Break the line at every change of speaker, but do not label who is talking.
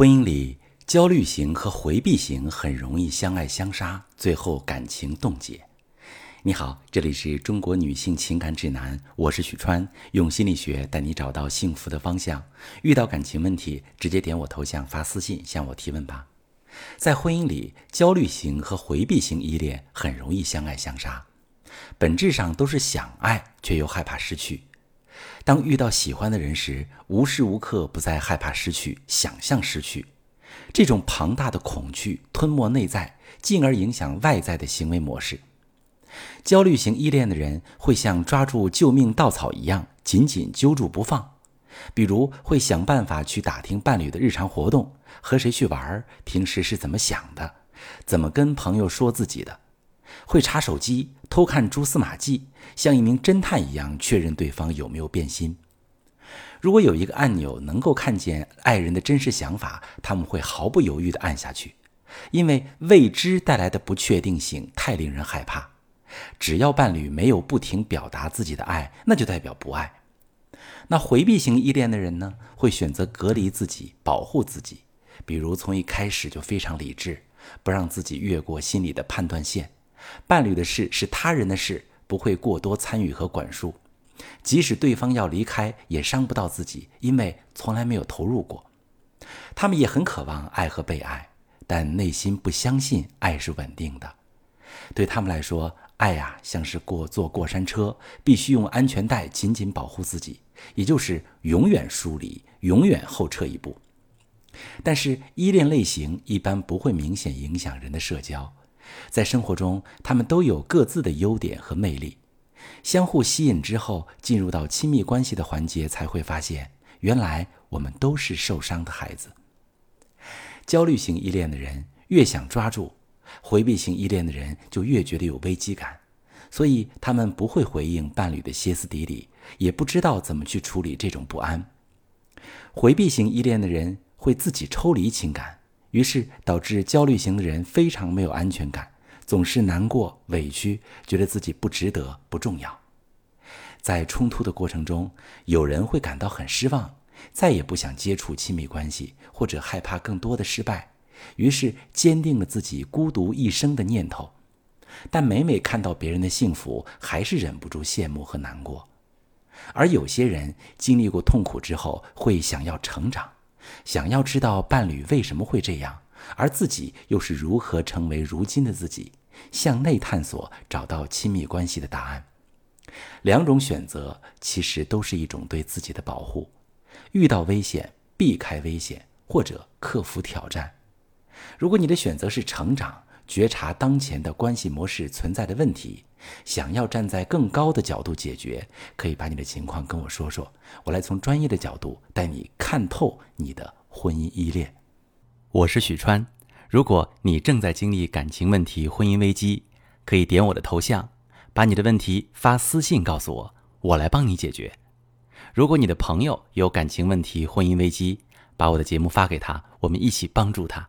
婚姻里，焦虑型和回避型很容易相爱相杀，最后感情冻结。你好，这里是中国女性情感指南，我是许川，用心理学带你找到幸福的方向。遇到感情问题，直接点我头像发私信向我提问吧。在婚姻里，焦虑型和回避型依恋很容易相爱相杀，本质上都是想爱却又害怕失去。当遇到喜欢的人时，无时无刻不在害怕失去，想象失去。这种庞大的恐惧吞没内在，进而影响外在的行为模式。焦虑型依恋的人会像抓住救命稻草一样紧紧揪住不放，比如会想办法去打听伴侣的日常活动，和谁去玩，平时是怎么想的，怎么跟朋友说自己的，会查手机偷看蛛丝马迹，像一名侦探一样确认对方有没有变心。如果有一个按钮能够看见爱人的真实想法，他们会毫不犹豫地按下去，因为未知带来的不确定性太令人害怕。只要伴侣没有不停表达自己的爱，那就代表不爱。那回避型依恋的人呢，会选择隔离自己，保护自己，比如从一开始就非常理智，不让自己越过心里的判断线。伴侣的事是他人的事，不会过多参与和管束。即使对方要离开，也伤不到自己，因为从来没有投入过。他们也很渴望爱和被爱，但内心不相信爱是稳定的。对他们来说，爱呀像是过坐过山车，必须用安全带紧紧保护自己，也就是永远疏离，永远后撤一步。但是依恋类型一般不会明显影响人的社交，在生活中他们都有各自的优点和魅力。相互吸引之后，进入到亲密关系的环节，才会发现，原来我们都是受伤的孩子。焦虑型依恋的人越想抓住，回避型依恋的人就越觉得有危机感，所以他们不会回应伴侣的歇斯底里，也不知道怎么去处理这种不安。回避型依恋的人会自己抽离情感，于是导致焦虑型的人非常没有安全感。总是难过、委屈，觉得自己不值得、不重要。在冲突的过程中，有人会感到很失望，再也不想接触亲密关系，或者害怕更多的失败，于是坚定了自己孤独一生的念头。但每每看到别人的幸福，还是忍不住羡慕和难过。而有些人经历过痛苦之后，会想要成长，想要知道伴侣为什么会这样，而自己又是如何成为如今的自己。向内探索，找到亲密关系的答案。两种选择其实都是一种对自己的保护。遇到危险，避开危险，或者克服挑战。如果你的选择是成长，觉察当前的关系模式存在的问题，想要站在更高的角度解决，可以把你的情况跟我说说，我来从专业的角度带你看透你的婚姻依恋。我是许川。如果你正在经历感情问题、婚姻危机，可以点我的头像，把你的问题发私信告诉我，我来帮你解决。如果你的朋友有感情问题、婚姻危机，把我的节目发给他，我们一起帮助他。